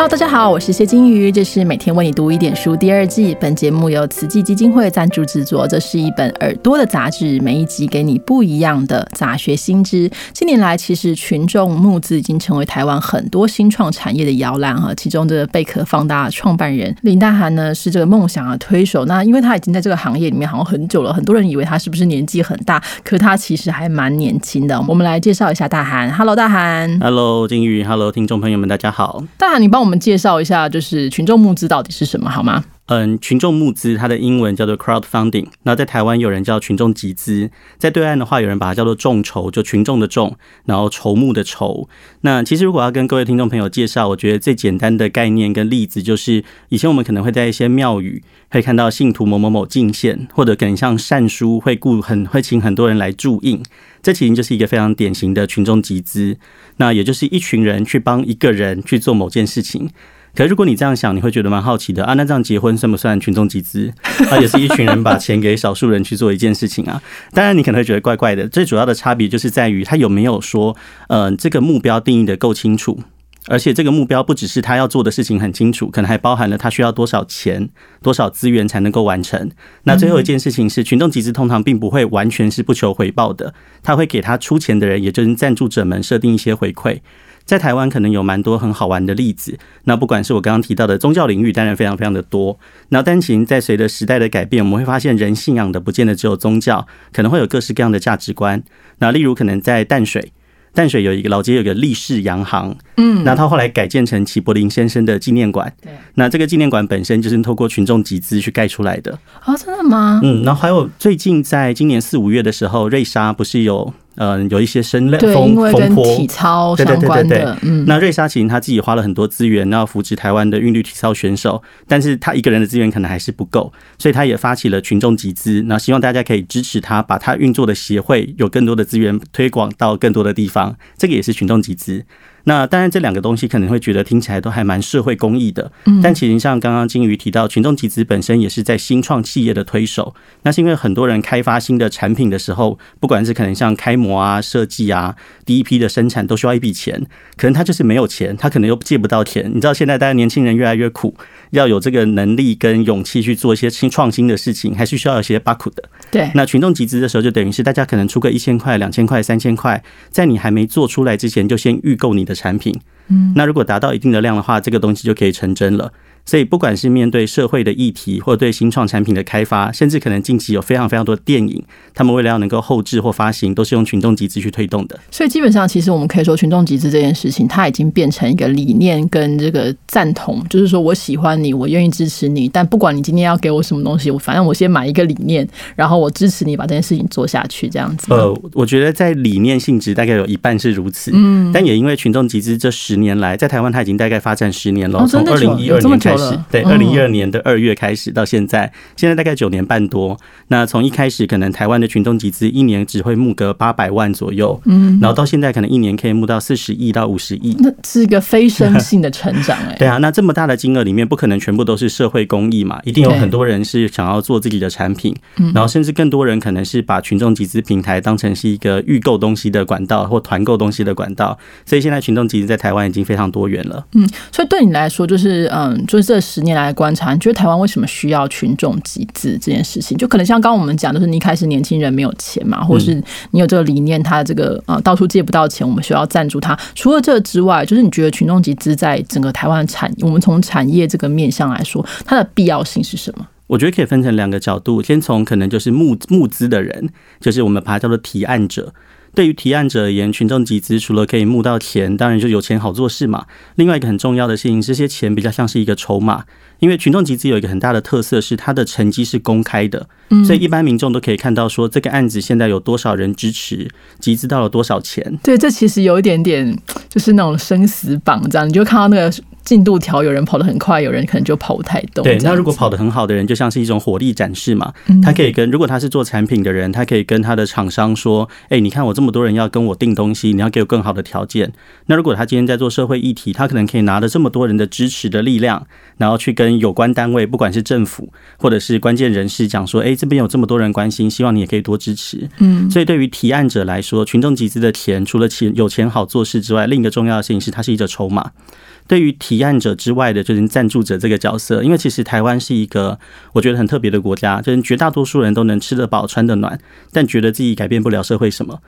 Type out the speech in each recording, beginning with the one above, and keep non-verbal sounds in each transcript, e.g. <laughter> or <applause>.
Hello，大家好，我是谢金鱼，这是每天为你读一点书第二季。本节目由慈济基金会赞助制作。这是一本耳朵的杂志，每一集给你不一样的杂学新知。近年来，其实群众募资已经成为台湾很多新创产业的摇篮哈。其中的贝壳放大创办人林大涵呢，是这个梦想的推手。那因为他已经在这个行业里面好像很久了，很多人以为他是不是年纪很大，可是他其实还蛮年轻的。我们来介绍一下大涵。Hello，大涵。Hello，金鱼。Hello，听众朋友们，大家好。大涵，你帮我们我们介绍一下，就是群众募资到底是什么，好吗？嗯，群众募资它的英文叫做 crowdfunding，那在台湾有人叫群众集资，在对岸的话有人把它叫做众筹，就群众的众，然后筹募的筹。那其实如果要跟各位听众朋友介绍，我觉得最简单的概念跟例子就是，以前我们可能会在一些庙宇会看到信徒某某某进献，或者可能像善书会雇很会请很多人来注印，这其实就是一个非常典型的群众集资。那也就是一群人去帮一个人去做某件事情，可是如果你这样想，你会觉得蛮好奇的啊。那这样结婚算不算群众集资？<laughs> 啊，也是一群人把钱给少数人去做一件事情啊。当然，你可能会觉得怪怪的。最主要的差别就是在于他有没有说，嗯，这个目标定义的够清楚。而且这个目标不只是他要做的事情很清楚，可能还包含了他需要多少钱、多少资源才能够完成。那最后一件事情是，群众集资通常并不会完全是不求回报的，他会给他出钱的人，也就是赞助者们设定一些回馈。在台湾可能有蛮多很好玩的例子。那不管是我刚刚提到的宗教领域，当然非常非常的多。那单琴在随着时代的改变，我们会发现人信仰的不见得只有宗教，可能会有各式各样的价值观。那例如可能在淡水。淡水有一个老街，有个立式洋行，嗯，那他后来改建成齐柏林先生的纪念馆，对，那这个纪念馆本身就是透过群众集资去盖出来的，哦，真的吗？嗯，然后还有最近在今年四五月的时候，瑞莎不是有。嗯，有一些声浪风风波，体操相关的。嗯，那瑞莎其实他自己花了很多资源，然后扶持台湾的韵律体操选手，但是他一个人的资源可能还是不够，所以他也发起了群众集资，那希望大家可以支持他，把他运作的协会有更多的资源推广到更多的地方，这个也是群众集资。那当然，这两个东西可能会觉得听起来都还蛮社会公益的，但其实像刚刚金鱼提到，群众集资本身也是在新创企业的推手。那是因为很多人开发新的产品的时候，不管是可能像开模啊、设计啊，第一批的生产都需要一笔钱，可能他就是没有钱，他可能又借不到钱。你知道现在大家年轻人越来越苦，要有这个能力跟勇气去做一些新创新的事情，还是需要一些巴苦的。对，那群众集资的时候，就等于是大家可能出个一千块、两千块、三千块，在你还没做出来之前，就先预购你的产品。嗯，那如果达到一定的量的话，这个东西就可以成真了。所以，不管是面对社会的议题，或对新创产品的开发，甚至可能近期有非常非常多电影，他们为了要能够后置或发行，都是用群众集资去推动的。所以，基本上其实我们可以说，群众集资这件事情，它已经变成一个理念跟这个赞同，就是说我喜欢你，我愿意支持你，但不管你今天要给我什么东西，我反正我先买一个理念，然后我支持你把这件事情做下去，这样子。呃，我觉得在理念性质大概有一半是如此，嗯，但也因为群众集资这十年来，在台湾它已经大概发展十年了，从二零一二年开始，对，二零一二年的二月开始到现在，现在大概九年半多。那从一开始可能台湾的群众集资一年只会募个八百万左右，嗯，然后到现在可能一年可以募到四十亿到五十亿，那是一个飞升性的成长哎。<laughs> 对啊，那这么大的金额里面，不可能全部都是社会公益嘛，一定有很多人是想要做自己的产品，然后甚至更多人可能是把群众集资平台当成是一个预购东西的管道或团购东西的管道，所以现在群众集资在台湾已经非常多元了。嗯，所以对你来说，就是嗯，就是这十年来。观察，你觉得台湾为什么需要群众集资这件事情？就可能像刚刚我们讲，就是你一开始年轻人没有钱嘛，或者是你有这个理念，他这个呃到处借不到钱，我们需要赞助他。除了这之外，就是你觉得群众集资在整个台湾产，我们从产业这个面向来说，它的必要性是什么？我觉得可以分成两个角度，先从可能就是募募资的人，就是我们把它叫做提案者。对于提案者而言，群众集资除了可以募到钱，当然就有钱好做事嘛。另外一个很重要的事情，这些钱比较像是一个筹码，因为群众集资有一个很大的特色是它的成绩是公开的，所以一般民众都可以看到说这个案子现在有多少人支持，集资到了多少钱。对，这其实有一点点就是那种生死榜这样，你就看到那个。进度条，有人跑得很快，有人可能就跑不太动。对，那如果跑得很好的人，就像是一种火力展示嘛。他可以跟，如果他是做产品的人，他可以跟他的厂商说：“哎，你看我这么多人要跟我订东西，你要给我更好的条件。”那如果他今天在做社会议题，他可能可以拿着这么多人的支持的力量，然后去跟有关单位，不管是政府或者是关键人士讲说：“哎，这边有这么多人关心，希望你也可以多支持。”嗯，所以对于提案者来说，群众集资的钱，除了钱有钱好做事之外，另一个重要的事情是它是一个筹码。对于提案者之外的，就是赞助者这个角色，因为其实台湾是一个我觉得很特别的国家，就是绝大多数人都能吃得饱、穿得暖，但觉得自己改变不了社会什么。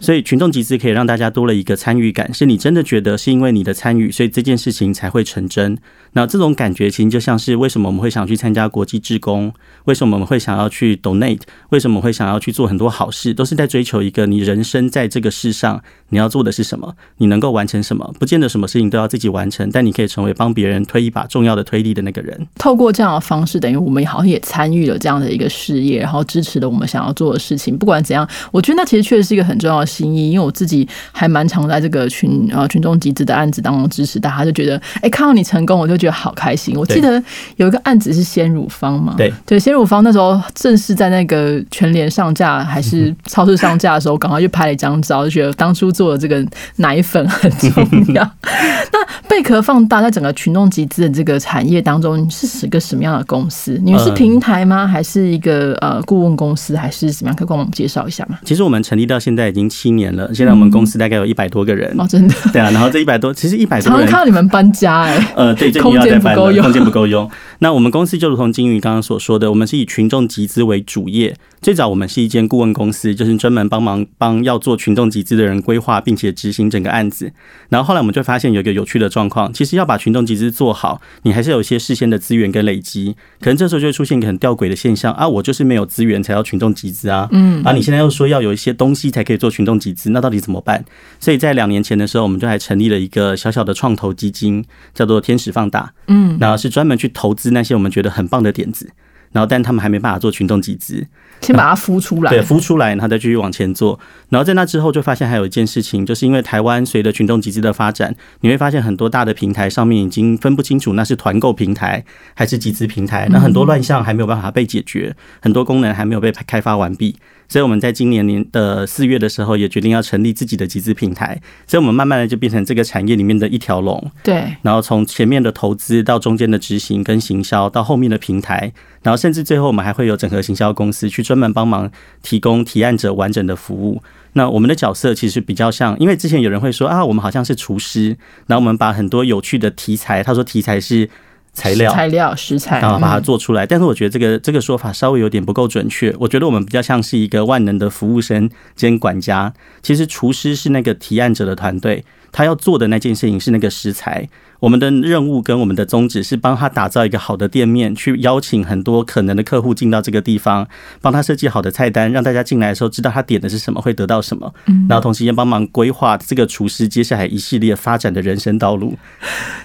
所以群众集资可以让大家多了一个参与感，是你真的觉得是因为你的参与，所以这件事情才会成真。那这种感觉其实就像是为什么我们会想去参加国际志工，为什么我们会想要去 donate，为什么会想要去做很多好事，都是在追求一个你人生在这个世上你要做的是什么，你能够完成什么，不见得什么事情都要自己完成，但你可以成为帮别人推一把重要的推力的那个人。透过这样的方式，等于我们好像也参与了这样的一个事业，然后支持了我们想要做的事情。不管怎样，我觉得那其实确实是一个很重要的心意，因为我自己还蛮常在这个群呃群众集资的案子当中支持大家，就觉得哎看到你成功，我就觉得好开心。我记得有一个案子是鲜乳方嘛，对对，鲜乳方那时候正是在那个全联上架还是超市上架的时候，赶快去拍了一张照，就觉得当初做的这个奶粉很重要。<laughs> 那贝壳放大在整个群众集资的这个产业当中是一个什么样的公司？你们是平台吗？还是一个呃顾问公司？还是怎么样？可以跟我们介绍一下吗？其实我们成立到现在已经七年了，现在我们公司大概有一百多个人哦，真的对啊。然后这一百多，其实一百多常常看到你们搬家哎，呃，对，空间不够用，空间不够用。那我们公司就如同金鱼刚刚所说的，我们是以群众集资为主业。最早我们是一间顾问公司，就是专门帮忙帮要做群众集资的人规划并且执行整个案子。然后后来我们就发现有一个有趣的状况，其实要把群众集资做好，你还是有一些事先的资源跟累积。可能这时候就会出现一个很吊诡的现象啊，我就是没有资源才要群众集资啊，嗯，啊，你现在又说要有一些东西才可以做群众集资，那到底怎么办？所以在两年前的时候，我们就还成立了一个小小的创投基金，叫做天使放大，嗯，然后是专门去投资那些我们觉得很棒的点子，然后但他们还没办法做群众集资。先把它孵出来，对，孵出来，然后再继续往前做。然后在那之后，就发现还有一件事情，就是因为台湾随着群众集资的发展，你会发现很多大的平台上面已经分不清楚那是团购平台还是集资平台，那很多乱象还没有办法被解决，很多功能还没有被开发完毕。所以我们在今年年的四月的时候，也决定要成立自己的集资平台。所以我们慢慢的就变成这个产业里面的一条龙。对。然后从前面的投资到中间的执行跟行销，到后面的平台，然后甚至最后我们还会有整合行销公司去专门帮忙提供提案者完整的服务。那我们的角色其实比较像，因为之前有人会说啊，我们好像是厨师，然后我们把很多有趣的题材，他说题材是。材料、材料、食材，然后把它做出来。但是我觉得这个这个说法稍微有点不够准确。我觉得我们比较像是一个万能的服务生兼管家。其实厨师是那个提案者的团队，他要做的那件事情是那个食材。我们的任务跟我们的宗旨是帮他打造一个好的店面，去邀请很多可能的客户进到这个地方，帮他设计好的菜单，让大家进来的时候知道他点的是什么，会得到什么。然后同时间帮忙规划这个厨师接下来一系列发展的人生道路。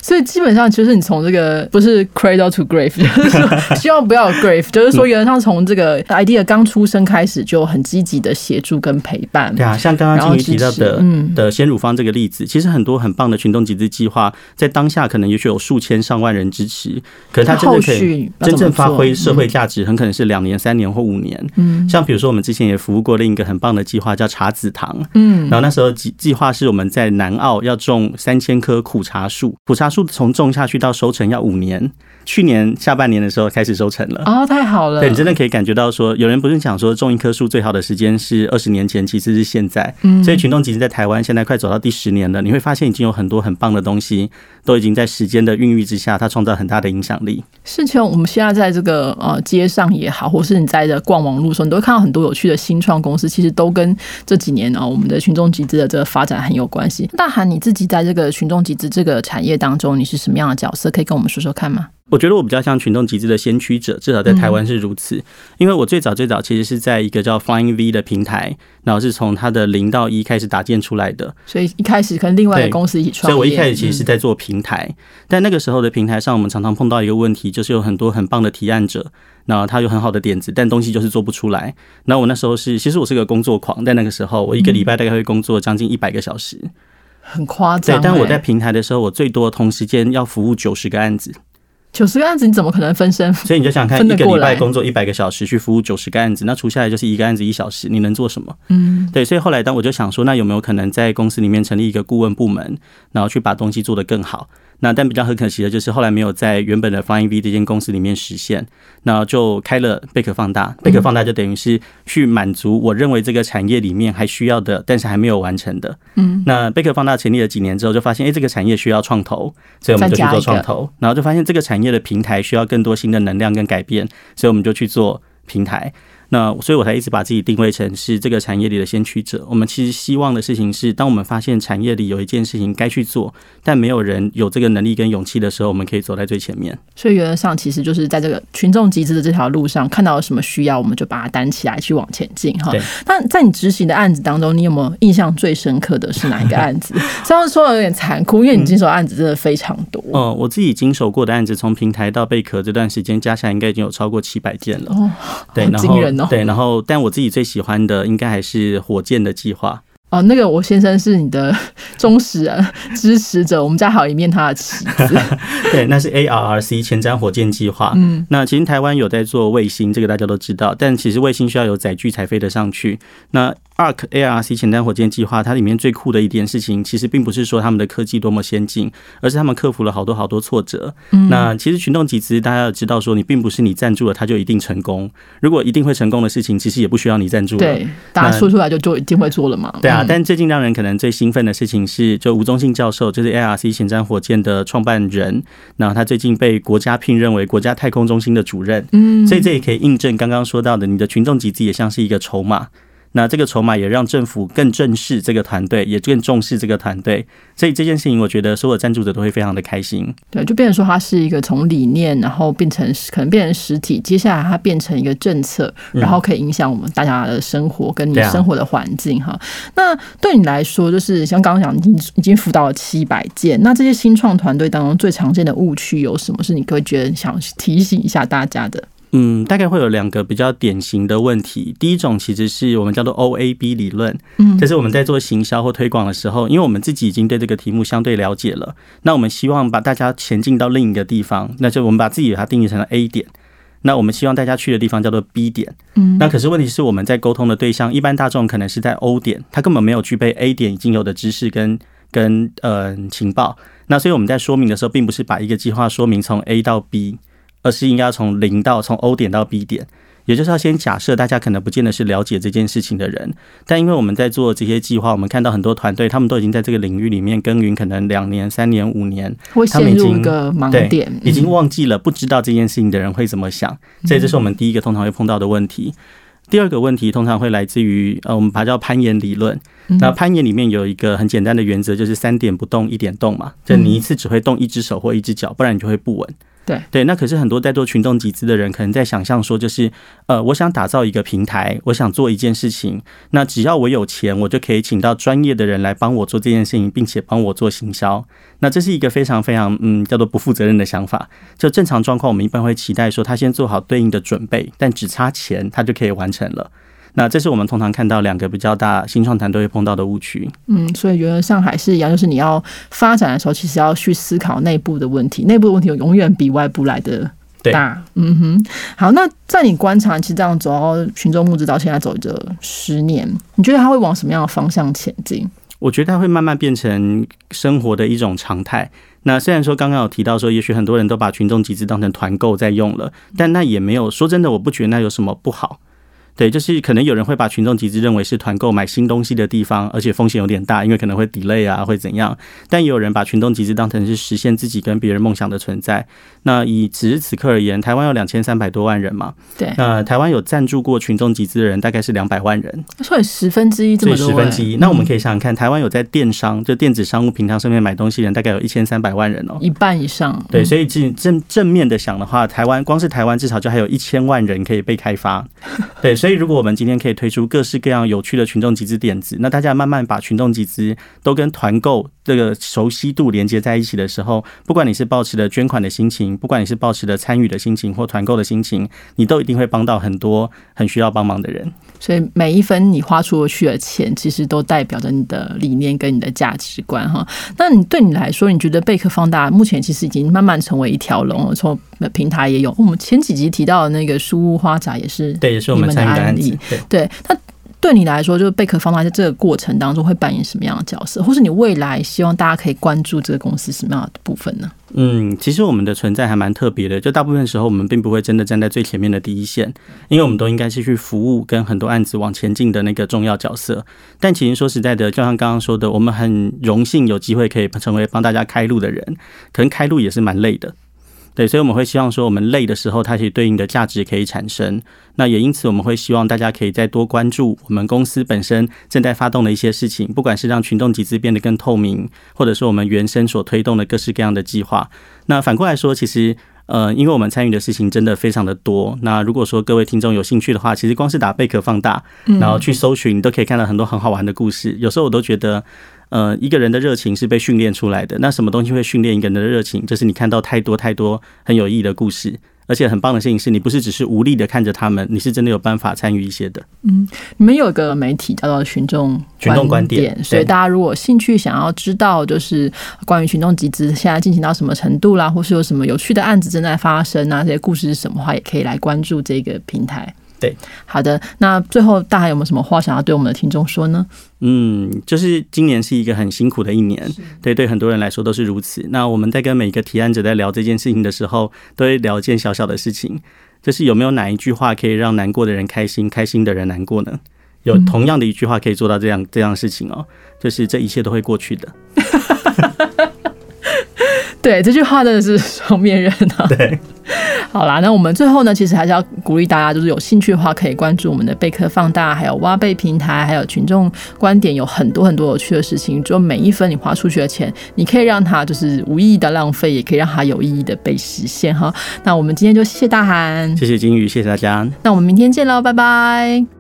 所以基本上，其实你从这个不是 cradle to grave，就是说希望不要有 grave，就是说原则上从这个 idea 刚出生开始就很积极的协助跟陪伴。对啊，像刚刚金鱼提到的的鲜乳方这个例子，其实很多很棒的群众集资计划在当。下可能也许有数千上万人支持，可是它真的可以真正发挥社会价值，很可能是两年、三年或五年。嗯，像比如说我们之前也服务过另一个很棒的计划，叫茶籽堂。嗯，然后那时候计计划是我们在南澳要种三千棵苦茶树，苦茶树从种下去到收成要五年。去年下半年的时候开始收成了哦，太好了！对你真的可以感觉到说，有人不是讲说种一棵树最好的时间是二十年前，其实是现在。嗯，所以群众集实在台湾现在快走到第十年了，你会发现已经有很多很棒的东西都已经在时间的孕育之下，它创造很大的影响力。是，实我们现在在这个呃街上也好，或是你在这逛网路时候，你都会看到很多有趣的新创公司，其实都跟这几年啊我们的群众集资的这个发展很有关系。大韩你自己在这个群众集资这个产业当中，你是什么样的角色？可以跟我们说说看吗？我觉得我比较像群众集资的先驱者，至少在台湾是如此。因为我最早最早其实是在一个叫 Flying V 的平台，然后是从它的零到一开始搭建出来的。所以一开始跟另外的公司一起创业所以我一开始其实是在做平台，但那个时候的平台上，我们常常碰到一个问题，就是有很多很棒的提案者，那他有很好的点子，但东西就是做不出来。那我那时候是，其实我是个工作狂，在那个时候，我一个礼拜大概会工作将近一百个小时，很夸张。对，但我在平台的时候，我最多同时间要服务九十个案子。九十个案子你怎么可能分身？所以你就想看一个礼拜工作一百个小时去服务九十个案子，那除下来就是一个案子一小时，你能做什么？嗯，对。所以后来当我就想说，那有没有可能在公司里面成立一个顾问部门，然后去把东西做得更好？那但比较很可惜的就是后来没有在原本的 Flying V 这间公司里面实现，那就开了贝壳放大。贝壳放大就等于是去满足我认为这个产业里面还需要的，但是还没有完成的。嗯，那贝壳放大成立了几年之后，就发现哎，这个产业需要创投，所以我们就去做创投。然后就发现这个产业的平台需要更多新的能量跟改变，所以我们就去做平台。那所以，我才一直把自己定位成是这个产业里的先驱者。我们其实希望的事情是，当我们发现产业里有一件事情该去做，但没有人有这个能力跟勇气的时候，我们可以走在最前面。所以，原则上其实就是在这个群众集资的这条路上，看到有什么需要，我们就把它担起来去往前进哈。那在你执行的案子当中，你有没有印象最深刻的是哪一个案子？<laughs> 这样说有点残酷，因为你经手案子真的非常多。哦，我自己经手过的案子，从平台到贝壳这段时间加起来，应该已经有超过七百件了。哦，对，惊人哦。对，然后但。我自己最喜欢的应该还是火箭的计划哦。那个我先生是你的 <laughs> 忠实支持者，我们家好一面他的旗子。<laughs> 对，那是 ARRC 前瞻火箭计划。嗯，那其实台湾有在做卫星，这个大家都知道，但其实卫星需要有载具才飞得上去。那 Arc ARC 前瞻火箭计划，它里面最酷的一件事情，其实并不是说他们的科技多么先进，而是他们克服了好多好多挫折。那其实群众集资，大家要知道说，你并不是你赞助了它就一定成功。如果一定会成功的事情，其实也不需要你赞助。对，大家说出来就就一定会做了嘛。对啊，但最近让人可能最兴奋的事情是，就吴宗信教授，就是 ARC 前瞻火箭的创办人，那他最近被国家聘任为国家太空中心的主任。嗯，所以这也可以印证刚刚说到的，你的群众集资也像是一个筹码。那这个筹码也让政府更正视这个团队，也更重视这个团队，所以这件事情，我觉得所有赞助者都会非常的开心。对，就变成说它是一个从理念，然后变成可能变成实体，接下来它变成一个政策，然后可以影响我们大家的生活跟你生活的环境哈。那对你来说，就是像刚刚讲，已经已经辅导了七百件，那这些新创团队当中最常见的误区有什么？是你会觉得想提醒一下大家的？嗯，大概会有两个比较典型的问题。第一种其实是我们叫做 O A B 理论，嗯，就是我们在做行销或推广的时候，因为我们自己已经对这个题目相对了解了，那我们希望把大家前进到另一个地方，那就我们把自己把它定义成了 A 点，那我们希望大家去的地方叫做 B 点，嗯，那可是问题是我们在沟通的对象，一般大众可能是在 O 点，他根本没有具备 A 点已经有的知识跟跟呃情报，那所以我们在说明的时候，并不是把一个计划说明从 A 到 B。而是应该要从零到从 O 点到 B 点，也就是要先假设大家可能不见得是了解这件事情的人，但因为我们在做这些计划，我们看到很多团队，他们都已经在这个领域里面耕耘，可能两年、三年、五年，会陷入一个盲点，已经忘记了不知道这件事情的人会怎么想，所以这是我们第一个通常会碰到的问题。第二个问题通常会来自于呃，我们把它叫攀岩理论。那攀岩里面有一个很简单的原则，就是三点不动，一点动嘛，就你一次只会动一只手或一只脚，不然你就会不稳。对对，那可是很多在做群众集资的人，可能在想象说，就是呃，我想打造一个平台，我想做一件事情，那只要我有钱，我就可以请到专业的人来帮我做这件事情，并且帮我做行销。那这是一个非常非常嗯，叫做不负责任的想法。就正常状况，我们一般会期待说，他先做好对应的准备，但只差钱，他就可以完成了。那这是我们通常看到两个比较大新创团队会碰到的误区。嗯，所以原则上海是一样，就是你要发展的时候，其实要去思考内部的问题，内部的问题永远比外部来的大。嗯哼，好，那在你观察，其实这样走到群众募资到现在走着十年，你觉得它会往什么样的方向前进？我觉得它会慢慢变成生活的一种常态。那虽然说刚刚有提到说，也许很多人都把群众集资当成团购在用了，但那也没有说真的，我不觉得那有什么不好。对，就是可能有人会把群众集资认为是团购买新东西的地方，而且风险有点大，因为可能会 delay 啊，会怎样？但也有人把群众集资当成是实现自己跟别人梦想的存在。那以此时此刻而言，台湾有两千三百多万人嘛？对。呃台湾有赞助过群众集资的人大概是两百万人，所以十分之一这么多。十分之一。那我们可以想想看，台湾有在电商就电子商务平台上面买东西人，大概有一千三百万人哦，一半以上。对，所以正正正面的想的话，台湾光是台湾至少就还有一千万人可以被开发。<laughs> 对。所以，如果我们今天可以推出各式各样有趣的群众集资点子，那大家慢慢把群众集资都跟团购这个熟悉度连接在一起的时候，不管你是抱持的捐款的心情，不管你是抱持的参与的心情或团购的心情，你都一定会帮到很多很需要帮忙的人。所以，每一分你花出去的钱，其实都代表着你的理念跟你的价值观哈。那你对你来说，你觉得贝壳放大目前其实已经慢慢成为一条龙了，从平台也有。我们前几集提到的那个书屋花宅也是，对，也是我们参与。案例对，那对你来说，就是贝壳放大在这个过程当中会扮演什么样的角色，或是你未来希望大家可以关注这个公司什么样的部分呢？嗯，其实我们的存在还蛮特别的，就大部分时候我们并不会真的站在最前面的第一线，因为我们都应该是去服务跟很多案子往前进的那个重要角色。但其实说实在的，就像刚刚说的，我们很荣幸有机会可以成为帮大家开路的人，可能开路也是蛮累的。对，所以我们会希望说，我们累的时候，它其实对应的价值可以产生。那也因此，我们会希望大家可以再多关注我们公司本身正在发动的一些事情，不管是让群众集资变得更透明，或者说我们原生所推动的各式各样的计划。那反过来说，其实呃，因为我们参与的事情真的非常的多。那如果说各位听众有兴趣的话，其实光是打贝壳放大，然后去搜寻，你都可以看到很多很好玩的故事。有时候我都觉得。呃，一个人的热情是被训练出来的。那什么东西会训练一个人的热情？就是你看到太多太多很有意义的故事，而且很棒的事情是你不是只是无力的看着他们，你是真的有办法参与一些的。嗯，你们有一个媒体叫做群众群众观点，所以大家如果兴趣想要知道，就是关于群众集资现在进行到什么程度啦，或是有什么有趣的案子正在发生啊，这些故事是什么话，也可以来关注这个平台。对，好的。那最后，大家有没有什么话想要对我们的听众说呢？嗯，就是今年是一个很辛苦的一年，对，对很多人来说都是如此。那我们在跟每一个提案者在聊这件事情的时候，都会聊一件小小的事情，就是有没有哪一句话可以让难过的人开心，开心的人难过呢？有同样的一句话可以做到这样这样的事情哦，就是这一切都会过去的。<laughs> 对，这句话真的是双面人啊。对。<laughs> 好啦，那我们最后呢，其实还是要鼓励大家，就是有兴趣的话，可以关注我们的贝壳放大，还有挖贝平台，还有群众观点，有很多很多有趣的事情。就每一分你花出去的钱，你可以让它就是无意义的浪费，也可以让它有意义的被实现哈。那我们今天就谢谢大韩，谢谢金鱼，谢谢大家。那我们明天见喽，拜拜。